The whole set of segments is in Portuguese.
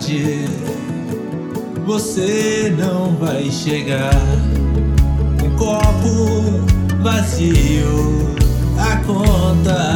tarde você não vai chegar. Um copo vazio, a conta.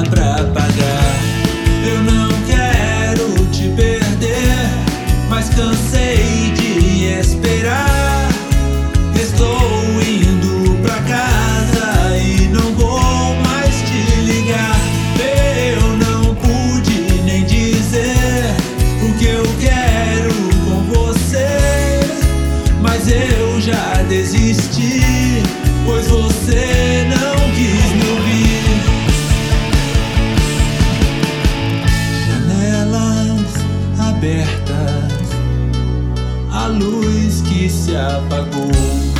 desistir, pois você não quis me ouvir. Janelas abertas, a luz que se apagou.